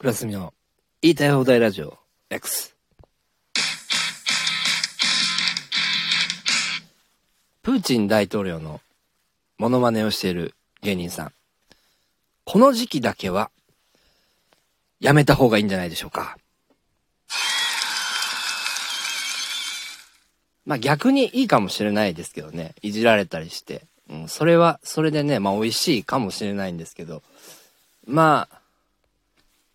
クラスミの言いたい放題ラジオ X。プーチン大統領のモノマネをしている芸人さん。この時期だけはやめた方がいいんじゃないでしょうか。まあ逆にいいかもしれないですけどね。いじられたりして。うん、それは、それでね、まあ美味しいかもしれないんですけど。まあ、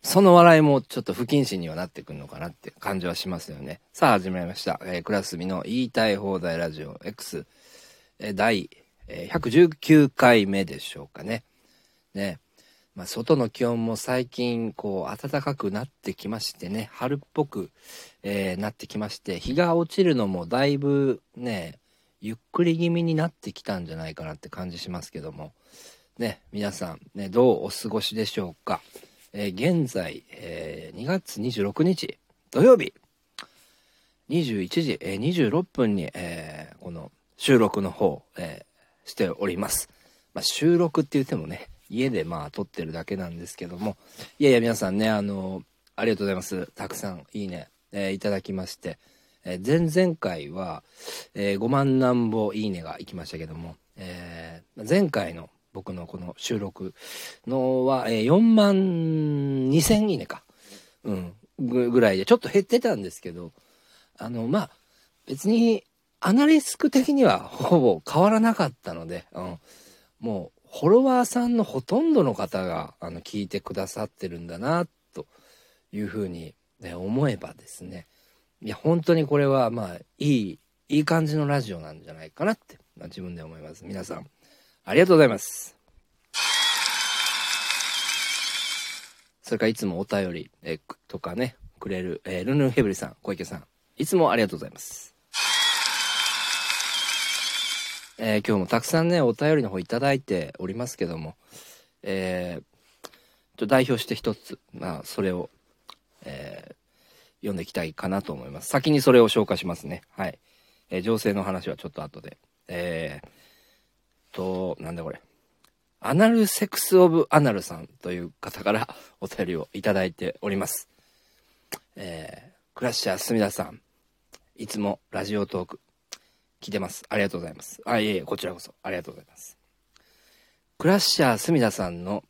その笑いもちょっと不謹慎にはなってくるのかなって感じはしますよね。さあ始まりました。えー、クラスミの言いたい放題ラジオ X、えー、第、えー、119回目でしょうかね。ね。まあ、外の気温も最近、こう、暖かくなってきましてね、春っぽく、えー、なってきまして、日が落ちるのもだいぶね、ゆっくり気味になってきたんじゃないかなって感じしますけども、ね、皆さん、ね、どうお過ごしでしょうか？えー、現在、えー、2月26日土曜日21時、えー、26分に、えー、この収録の方、えー、しております。まあ、収録って言ってもね、家でまあ撮ってるだけなんですけども、いやいや皆さんね、あのありがとうございます。たくさんいいね、え、いただきまして、え、前々回は、え、5万何歩いいねが行きましたけども、えー、前回の僕のこの収録のは、えー、4万2000いいねか。うん。ぐらいで、ちょっと減ってたんですけど、あの、まあ、別に、アナリスク的にはほぼ変わらなかったので、うん、もう、フォロワーさんのほとんどの方が、あの、聞いてくださってるんだな、というふうに、ね、思えばですね、いや、本当にこれは、まあ、いい、いい感じのラジオなんじゃないかなって、まあ、自分で思います。皆さん、ありがとうございます。それからいつもお便り、えとかね、くれる、えー、ルンルンヘブリさん、小池さん、いつもありがとうございます。えー、今日もたくさんね、お便りの方いただいておりますけども、えー、と代表して一つ、まあ、それを、えー、読んでいきたいかなと思います。先にそれを紹介しますね。はい。えー、情勢の話はちょっと後で。えー、と、なんだこれ。アナルセクスオブアナルさんという方からお便りをいただいております。えー、クラッシャーすみださん、いつもラジオトーク聞いてます。ありがとうございます。あ、いえいえ、こちらこそありがとうございます。クラッシャーすみださんの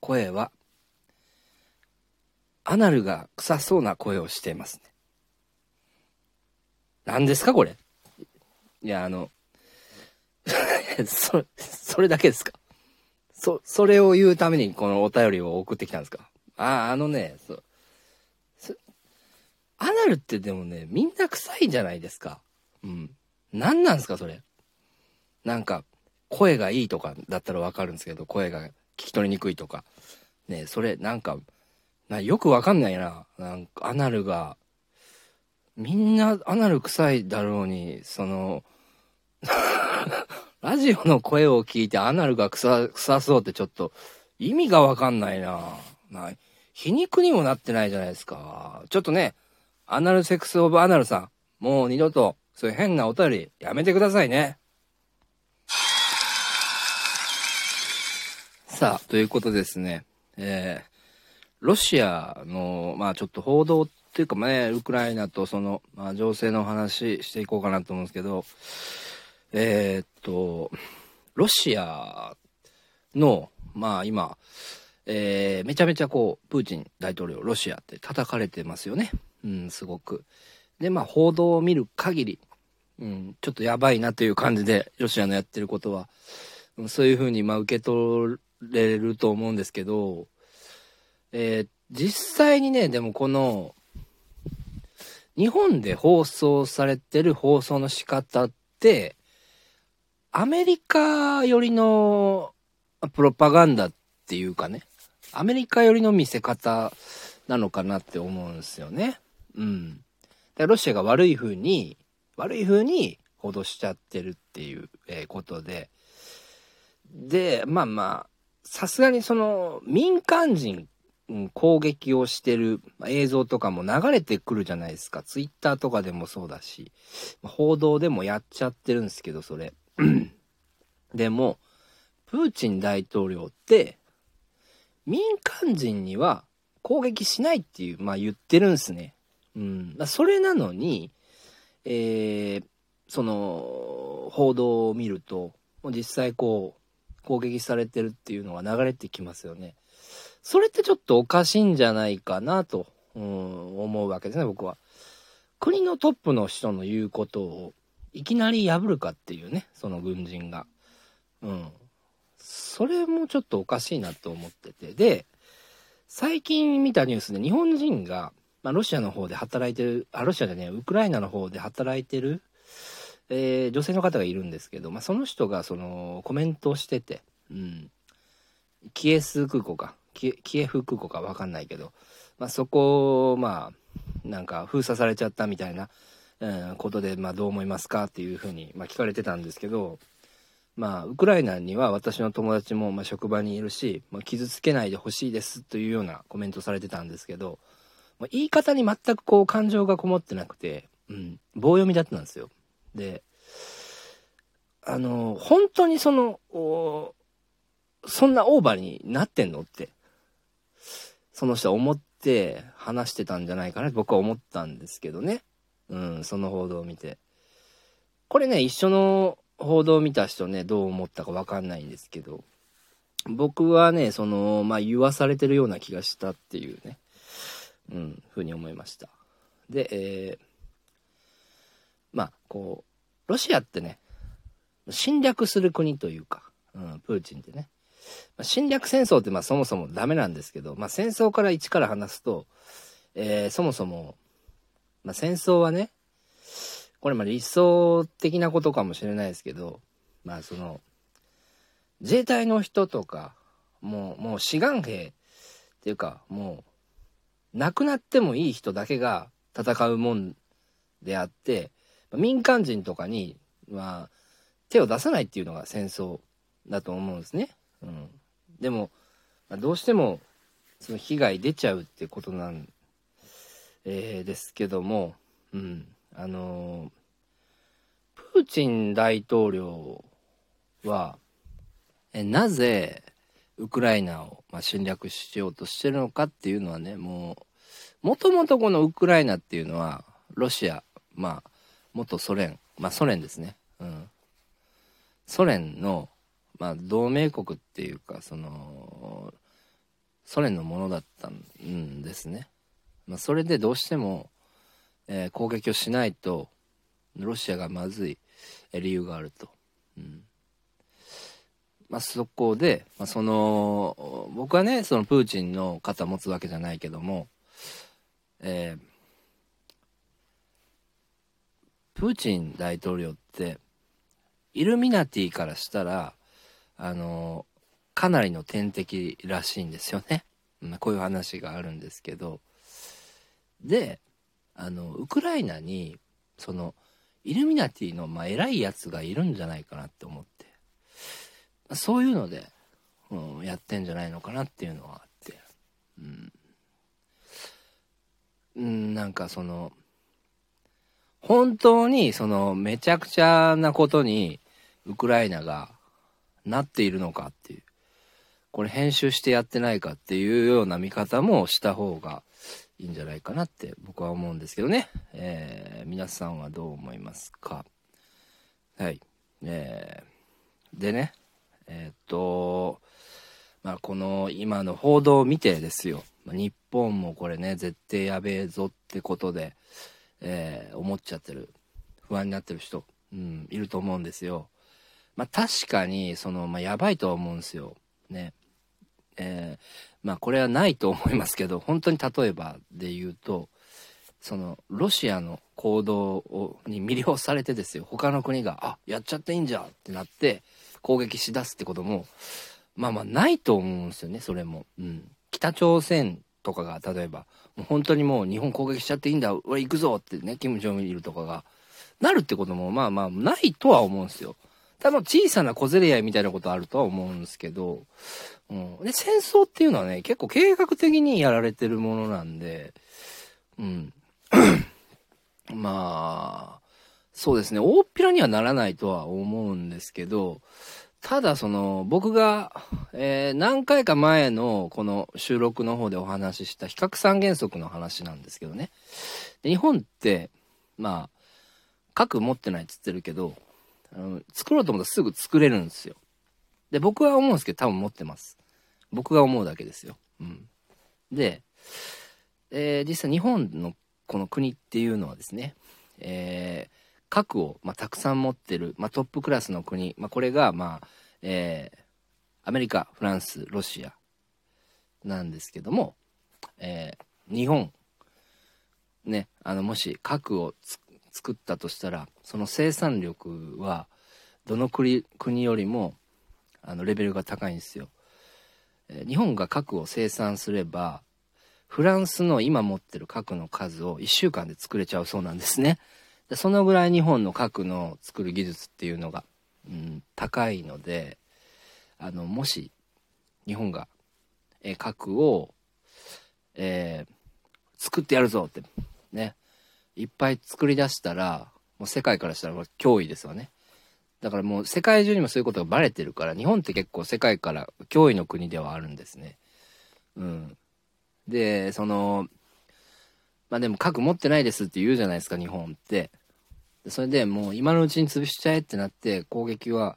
声は、アナルが臭そうな声をしていますね。何ですかこれ。いや、あの、そ、それだけですか？そ、それを言うためにこのお便りを送ってきたんですか？ああ、あのね、そう。アナルってでもね、みんな臭いじゃないですか。うん。何なんですか、それ？なんか、声がいいとかだったらわかるんですけど、声が聞き取りにくいとか。ねそれ、なんか、なよくわかんないな。なんか、アナルが、みんなアナル臭いだろうに、その、ラジオの声を聞いてアナルが臭臭そうってちょっと意味がわかんないなな皮肉にもなってないじゃないですか。ちょっとね、アナルセックスオブアナルさん、もう二度とそういう変なお便りやめてくださいね。さあ、ということですね。えー、ロシアの、まあちょっと報道っていうかね、ウクライナとその、まあ情勢の話していこうかなと思うんですけど、えー、っと、ロシアの、まあ今、えー、めちゃめちゃこう、プーチン大統領、ロシアって叩かれてますよね。うん、すごく。で、まあ報道を見る限り、うん、ちょっとやばいなという感じで、ロシアのやってることは、そういうふうにまあ受け取れると思うんですけど、えー、実際にね、でもこの、日本で放送されてる放送の仕方って、アメリカ寄りのプロパガンダっていうかね、アメリカ寄りの見せ方なのかなって思うんですよね。うん。でロシアが悪い風に、悪い風に脅しちゃってるっていう、えことで。で、まあまあ、さすがにその民間人攻撃をしてる映像とかも流れてくるじゃないですか。ツイッターとかでもそうだし、報道でもやっちゃってるんですけど、それ。でも、プーチン大統領って、民間人には攻撃しないっていう、まあ言ってるんすね。うん。それなのに、えー、その、報道を見ると、実際こう、攻撃されてるっていうのが流れてきますよね。それってちょっとおかしいんじゃないかなと、うん、思うわけですね、僕は。国のトップの人の言うことをいきなり破るかっていうね、その軍人が。うん。それもちょっとおかしいなと思ってて。で、最近見たニュースで日本人が、まあ、ロシアの方で働いてる、あ、ロシアでね、ウクライナの方で働いてる、えー、女性の方がいるんですけど、まあ、その人がそのコメントをしてて、うん、キエス空港か、キエフ空港かわかんないけど、まあ、そこを、まあ、なんか封鎖されちゃったみたいな、うん、ことで、まあ、どう思いますかっていうふうに、まあ、聞かれてたんですけど、まあ、ウクライナには私の友達も、まあ、職場にいるし、まあ、傷つけないでほしいですというようなコメントされてたんですけど、まあ、言い方に全くこう感情がこもってなくて、うん、棒読みだったんですよ。で、あの、本当にその、そんなオーバーになってんのって、その人は思って話してたんじゃないかなって僕は思ったんですけどね。うん、その報道を見て。これね、一緒の報道を見た人ね、どう思ったかわかんないんですけど、僕はね、その、まあ、言わされてるような気がしたっていうね、うん、ふうに思いました。で、えー、まあ、こう、ロシアってね、侵略する国というか、うん、プーチンってね、まあ、侵略戦争ってまあそもそもダメなんですけど、まあ、戦争から一から話すと、えー、そもそも、まあ、戦争はね、これまあ理想的なことかもしれないですけど、まあその、自衛隊の人とか、もう、もう志願兵っていうか、もう、亡くなってもいい人だけが戦うもんであって、民間人とかに、まあ、手を出さないっていうのが戦争だと思うんですね。うん。でも、まあ、どうしても、その被害出ちゃうってことなん、えー、ですけども、うん。あのー、プーチン大統領は、えなぜウクライナを、まあ、侵略しようとしてるのかっていうのはね、もう、もともとこのウクライナっていうのは、ロシア、まあ、元ソ連、まあソ連ですね。うん。ソ連の、まあ同盟国っていうか、その、ソ連のものだったんですね。まあそれでどうしても、えー、攻撃をしないと、ロシアがまずい、理由があると。うん。まあ、そこで、まあ、その、僕はね、そのプーチンの肩持つわけじゃないけども、えー、プーチン大統領って、イルミナティからしたら、あの、かなりの天敵らしいんですよね。こういう話があるんですけど。で、あの、ウクライナに、その、イルミナティの、まあ、偉いやつがいるんじゃないかなって思って。そういうので、うん、やってんじゃないのかなっていうのはあって。うん。うん、なんかその、本当にそのめちゃくちゃなことにウクライナがなっているのかっていう。これ編集してやってないかっていうような見方もした方がいいんじゃないかなって僕は思うんですけどね。えー、皆さんはどう思いますか？はい。えー、でね、えー、っと、まあ、この今の報道を見てですよ。日本もこれね、絶対やべえぞってことで、えー、思っちゃってる。不安になってる人、うん、いると思うんですよ。まあ、確かに、その、まあ、やばいとは思うんですよ。ね。えー、まあこれはないと思いますけど、本当に例えばで言うと、そのロシアの行動をに魅了されてですよ、他の国が、あ、やっちゃっていいんじゃってなって攻撃しだすってことも、まあまあないと思うんですよね、それも。うん。北朝鮮とかが例えば、もう本当にもう日本攻撃しちゃっていいんだ、俺行くぞってね、キム・ジョンイルとかが、なるってこともまあまあないとは思うんですよ。多分小さな小競り合いみたいなことあるとは思うんですけど、うん。で、戦争っていうのはね、結構計画的にやられてるものなんで、うん。まあ、そうですね、大っぴらにはならないとは思うんですけど、ただその、僕が、えー何回か前のこの収録の方でお話しした比較三原則の話なんですけどね。日本って、まあ、核持ってないって言ってるけど、あの作ろうと思ったらすぐ作れるんですよ。で、僕は思うんですけど多分持ってます。僕が思うだけですよ。うん。で、えー実際日本のこの国っていうのはですね、えー核を、まあ、たくさん持ってる、まあ、トップクラスの国、まあ、これが、まあえーアメリカフランスロシアなんですけども、えー日本ねあのもし核をつ作ったとしたらその生産力はどの国国よりもあのレベルが高いんですよ。え日本が核を生産すればフランスの今持ってる核の数を1週間で作れちゃうそうなんですね。でそのぐらい日本の核の作る技術っていうのが、うん、高いのであのもし日本が、え核を、えー作ってやるぞってねいっぱい作り出したらもう世界からしたら脅威ですよね。だからもう世界中にもそういうことがバレてるから日本って結構世界から脅威の国ではあるんですね。うん。でそのまあでも核持ってないですって言うじゃないですか日本って。それでもう今のうちに潰しちゃえってなって攻撃は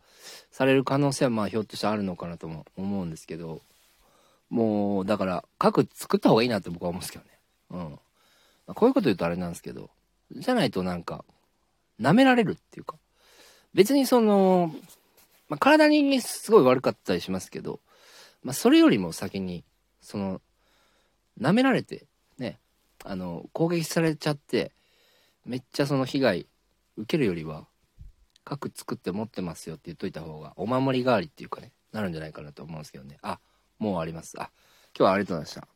される可能性はまあひょっとしたらあるのかなとも思うんですけどもうだから核作った方がいいなって僕は思うんですけどね。うん。こういうこと言うとあれなんですけどじゃないとなんか舐められるっていうか別にその、まあ、体にすごい悪かったりしますけど、まあ、それよりも先にその舐められてねあの攻撃されちゃってめっちゃその被害受けるよりは核作って持ってますよって言っといた方がお守り代わりっていうかねなるんじゃないかなと思うんですけどね。あもうあります。あ今日はありがとうございました。また。